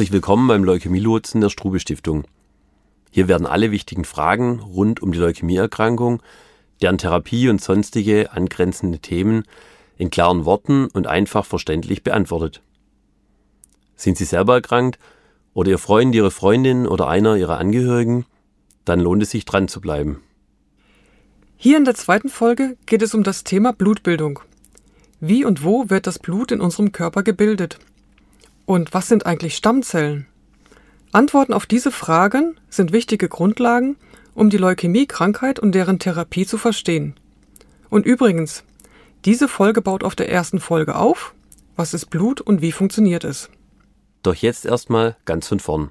Herzlich willkommen beim Leukämielotsen der Strube Stiftung. Hier werden alle wichtigen Fragen rund um die Leukämieerkrankung, deren Therapie und sonstige angrenzende Themen in klaren Worten und einfach verständlich beantwortet. Sind Sie selber erkrankt oder Ihr Freund, Ihre Freundin oder einer Ihrer Angehörigen? Dann lohnt es sich dran zu bleiben. Hier in der zweiten Folge geht es um das Thema Blutbildung. Wie und wo wird das Blut in unserem Körper gebildet? Und was sind eigentlich Stammzellen? Antworten auf diese Fragen sind wichtige Grundlagen, um die Leukämie-Krankheit und deren Therapie zu verstehen. Und übrigens, diese Folge baut auf der ersten Folge auf. Was ist Blut und wie funktioniert es? Doch jetzt erstmal ganz von vorn.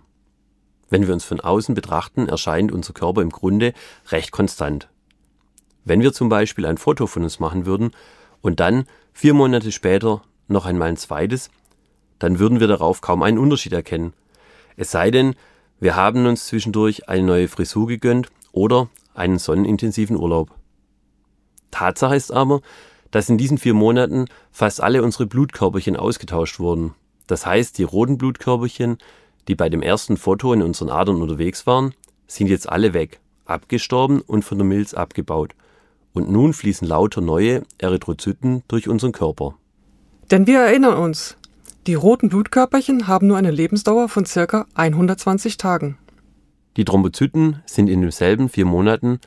Wenn wir uns von außen betrachten, erscheint unser Körper im Grunde recht konstant. Wenn wir zum Beispiel ein Foto von uns machen würden und dann vier Monate später noch einmal ein zweites, dann würden wir darauf kaum einen Unterschied erkennen. Es sei denn, wir haben uns zwischendurch eine neue Frisur gegönnt oder einen sonnenintensiven Urlaub. Tatsache ist aber, dass in diesen vier Monaten fast alle unsere Blutkörperchen ausgetauscht wurden. Das heißt, die roten Blutkörperchen, die bei dem ersten Foto in unseren Adern unterwegs waren, sind jetzt alle weg, abgestorben und von der Milz abgebaut. Und nun fließen lauter neue Erythrozyten durch unseren Körper. Denn wir erinnern uns, die roten Blutkörperchen haben nur eine Lebensdauer von ca. 120 Tagen. Die Thrombozyten sind in denselben vier Monaten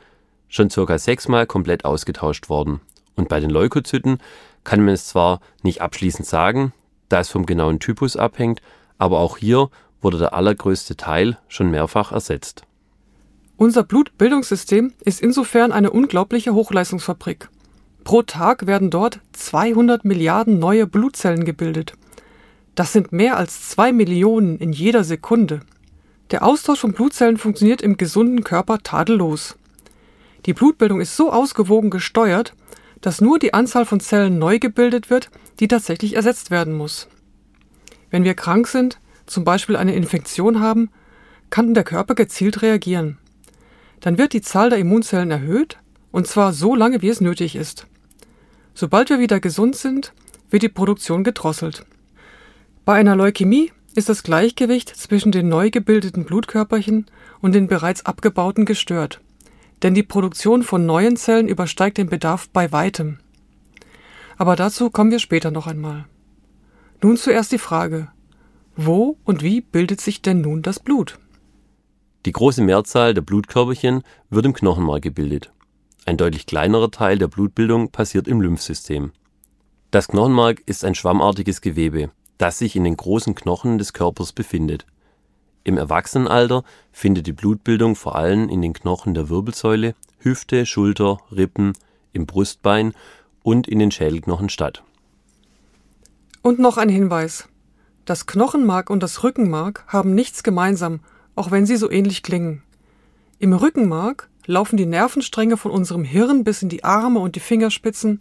schon ca. sechsmal komplett ausgetauscht worden. Und bei den Leukozyten kann man es zwar nicht abschließend sagen, da es vom genauen Typus abhängt, aber auch hier wurde der allergrößte Teil schon mehrfach ersetzt. Unser Blutbildungssystem ist insofern eine unglaubliche Hochleistungsfabrik. Pro Tag werden dort 200 Milliarden neue Blutzellen gebildet. Das sind mehr als zwei Millionen in jeder Sekunde. Der Austausch von Blutzellen funktioniert im gesunden Körper tadellos. Die Blutbildung ist so ausgewogen gesteuert, dass nur die Anzahl von Zellen neu gebildet wird, die tatsächlich ersetzt werden muss. Wenn wir krank sind, zum Beispiel eine Infektion haben, kann der Körper gezielt reagieren. Dann wird die Zahl der Immunzellen erhöht, und zwar so lange, wie es nötig ist. Sobald wir wieder gesund sind, wird die Produktion gedrosselt. Bei einer Leukämie ist das Gleichgewicht zwischen den neu gebildeten Blutkörperchen und den bereits abgebauten gestört, denn die Produktion von neuen Zellen übersteigt den Bedarf bei weitem. Aber dazu kommen wir später noch einmal. Nun zuerst die Frage, wo und wie bildet sich denn nun das Blut? Die große Mehrzahl der Blutkörperchen wird im Knochenmark gebildet. Ein deutlich kleinerer Teil der Blutbildung passiert im Lymphsystem. Das Knochenmark ist ein schwammartiges Gewebe, das sich in den großen Knochen des Körpers befindet. Im Erwachsenenalter findet die Blutbildung vor allem in den Knochen der Wirbelsäule, Hüfte, Schulter, Rippen, im Brustbein und in den Schädelknochen statt. Und noch ein Hinweis. Das Knochenmark und das Rückenmark haben nichts gemeinsam, auch wenn sie so ähnlich klingen. Im Rückenmark laufen die Nervenstränge von unserem Hirn bis in die Arme und die Fingerspitzen,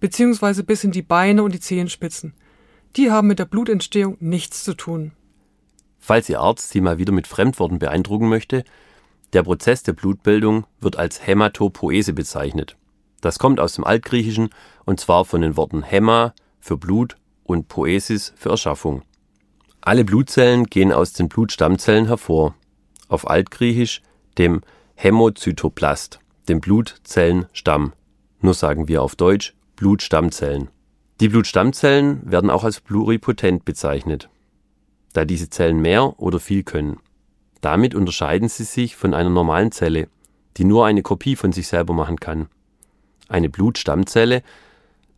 beziehungsweise bis in die Beine und die Zehenspitzen – die haben mit der Blutentstehung nichts zu tun. Falls Ihr Arzt Sie mal wieder mit Fremdworten beeindrucken möchte, der Prozess der Blutbildung wird als Hämatopoese bezeichnet. Das kommt aus dem Altgriechischen und zwar von den Worten Häma für Blut und Poesis für Erschaffung. Alle Blutzellen gehen aus den Blutstammzellen hervor. Auf Altgriechisch dem Hämozytoplast, dem Blutzellenstamm. Nur sagen wir auf Deutsch Blutstammzellen. Die Blutstammzellen werden auch als pluripotent bezeichnet, da diese Zellen mehr oder viel können. Damit unterscheiden sie sich von einer normalen Zelle, die nur eine Kopie von sich selber machen kann. Eine Blutstammzelle,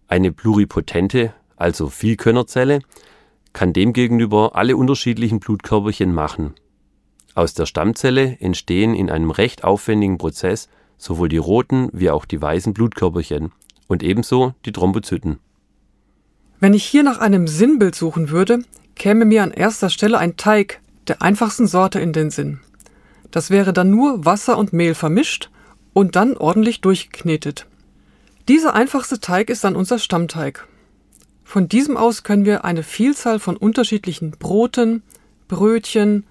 eine pluripotente, also Vielkönnerzelle, kann demgegenüber alle unterschiedlichen Blutkörperchen machen. Aus der Stammzelle entstehen in einem recht aufwendigen Prozess sowohl die roten wie auch die weißen Blutkörperchen und ebenso die Thrombozyten. Wenn ich hier nach einem Sinnbild suchen würde, käme mir an erster Stelle ein Teig der einfachsten Sorte in den Sinn. Das wäre dann nur Wasser und Mehl vermischt und dann ordentlich durchgeknetet. Dieser einfachste Teig ist dann unser Stammteig. Von diesem aus können wir eine Vielzahl von unterschiedlichen Broten, Brötchen,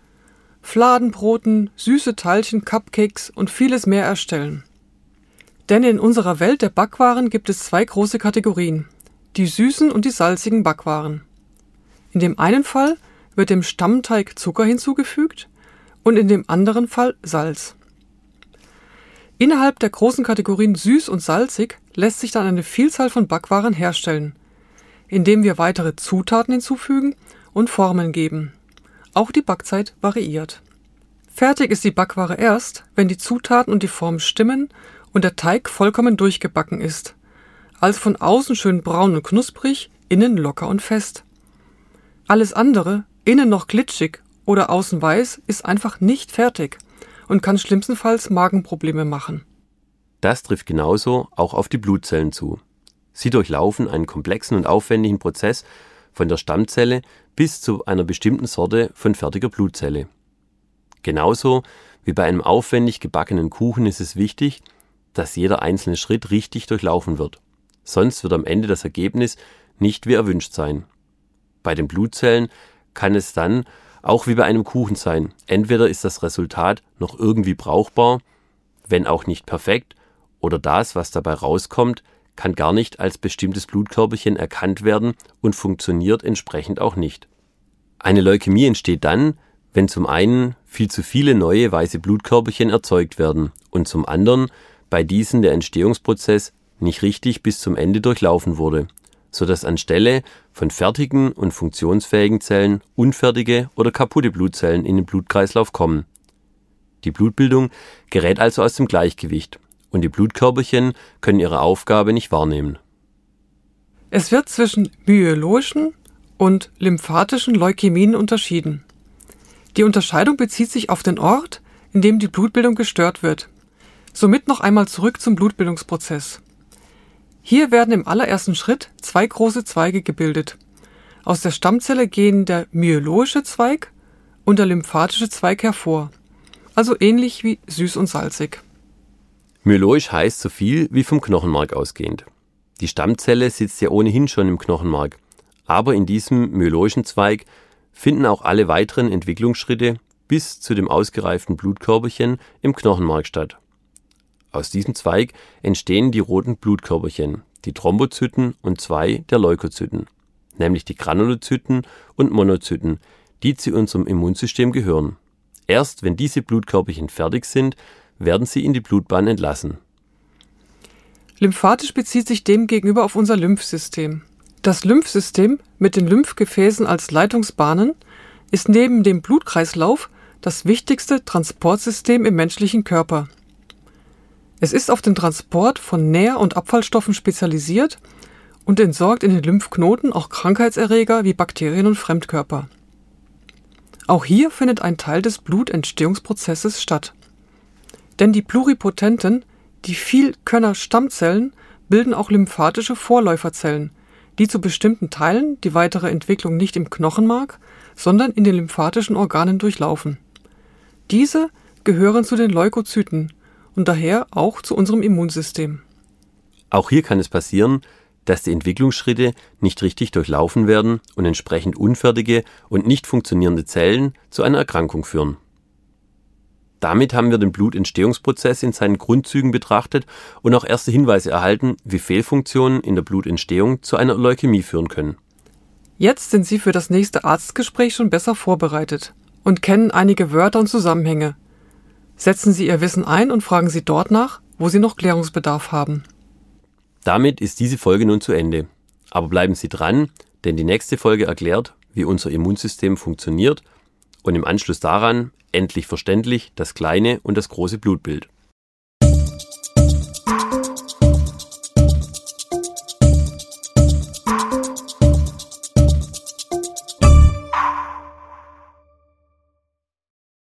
Fladenbroten, süße Teilchen, Cupcakes und vieles mehr erstellen. Denn in unserer Welt der Backwaren gibt es zwei große Kategorien, die süßen und die salzigen Backwaren. In dem einen Fall wird dem Stammteig Zucker hinzugefügt und in dem anderen Fall Salz. Innerhalb der großen Kategorien süß und salzig lässt sich dann eine Vielzahl von Backwaren herstellen, indem wir weitere Zutaten hinzufügen und Formen geben. Auch die Backzeit variiert. Fertig ist die Backware erst, wenn die Zutaten und die Form stimmen und der Teig vollkommen durchgebacken ist. Also von außen schön braun und knusprig, innen locker und fest. Alles andere, innen noch glitschig oder außen weiß, ist einfach nicht fertig und kann schlimmstenfalls Magenprobleme machen. Das trifft genauso auch auf die Blutzellen zu. Sie durchlaufen einen komplexen und aufwendigen Prozess von der Stammzelle bis zu einer bestimmten Sorte von fertiger Blutzelle. Genauso wie bei einem aufwendig gebackenen Kuchen ist es wichtig, dass jeder einzelne Schritt richtig durchlaufen wird. Sonst wird am Ende das Ergebnis nicht wie erwünscht sein. Bei den Blutzellen kann es dann auch wie bei einem Kuchen sein. Entweder ist das Resultat noch irgendwie brauchbar, wenn auch nicht perfekt, oder das, was dabei rauskommt, kann gar nicht als bestimmtes Blutkörperchen erkannt werden und funktioniert entsprechend auch nicht. Eine Leukämie entsteht dann, wenn zum einen viel zu viele neue weiße Blutkörperchen erzeugt werden und zum anderen bei diesen der Entstehungsprozess nicht richtig bis zum Ende durchlaufen wurde, so dass anstelle von fertigen und funktionsfähigen Zellen unfertige oder kaputte Blutzellen in den Blutkreislauf kommen. Die Blutbildung gerät also aus dem Gleichgewicht und die Blutkörperchen können ihre Aufgabe nicht wahrnehmen. Es wird zwischen myologischen und lymphatischen Leukämien unterschieden. Die Unterscheidung bezieht sich auf den Ort, in dem die Blutbildung gestört wird. Somit noch einmal zurück zum Blutbildungsprozess. Hier werden im allerersten Schritt zwei große Zweige gebildet. Aus der Stammzelle gehen der myologische Zweig und der lymphatische Zweig hervor, also ähnlich wie süß und salzig. Myologisch heißt so viel wie vom Knochenmark ausgehend. Die Stammzelle sitzt ja ohnehin schon im Knochenmark, aber in diesem myologischen Zweig finden auch alle weiteren Entwicklungsschritte bis zu dem ausgereiften Blutkörperchen im Knochenmark statt. Aus diesem Zweig entstehen die roten Blutkörperchen, die Thrombozyten und zwei der Leukozyten, nämlich die Granulozyten und Monozyten, die zu unserem Immunsystem gehören. Erst wenn diese Blutkörperchen fertig sind, werden sie in die Blutbahn entlassen. Lymphatisch bezieht sich demgegenüber auf unser Lymphsystem. Das Lymphsystem mit den Lymphgefäßen als Leitungsbahnen ist neben dem Blutkreislauf das wichtigste Transportsystem im menschlichen Körper. Es ist auf den Transport von Nähr- und Abfallstoffen spezialisiert und entsorgt in den Lymphknoten auch Krankheitserreger wie Bakterien und Fremdkörper. Auch hier findet ein Teil des Blutentstehungsprozesses statt. Denn die pluripotenten, die Vielkönner Stammzellen bilden auch lymphatische Vorläuferzellen, die zu bestimmten Teilen die weitere Entwicklung nicht im Knochenmark, sondern in den lymphatischen Organen durchlaufen. Diese gehören zu den Leukozyten und daher auch zu unserem Immunsystem. Auch hier kann es passieren, dass die Entwicklungsschritte nicht richtig durchlaufen werden und entsprechend unfertige und nicht funktionierende Zellen zu einer Erkrankung führen. Damit haben wir den Blutentstehungsprozess in seinen Grundzügen betrachtet und auch erste Hinweise erhalten, wie Fehlfunktionen in der Blutentstehung zu einer Leukämie führen können. Jetzt sind Sie für das nächste Arztgespräch schon besser vorbereitet und kennen einige Wörter und Zusammenhänge. Setzen Sie Ihr Wissen ein und fragen Sie dort nach, wo Sie noch Klärungsbedarf haben. Damit ist diese Folge nun zu Ende. Aber bleiben Sie dran, denn die nächste Folge erklärt, wie unser Immunsystem funktioniert und im Anschluss daran endlich verständlich das kleine und das große Blutbild.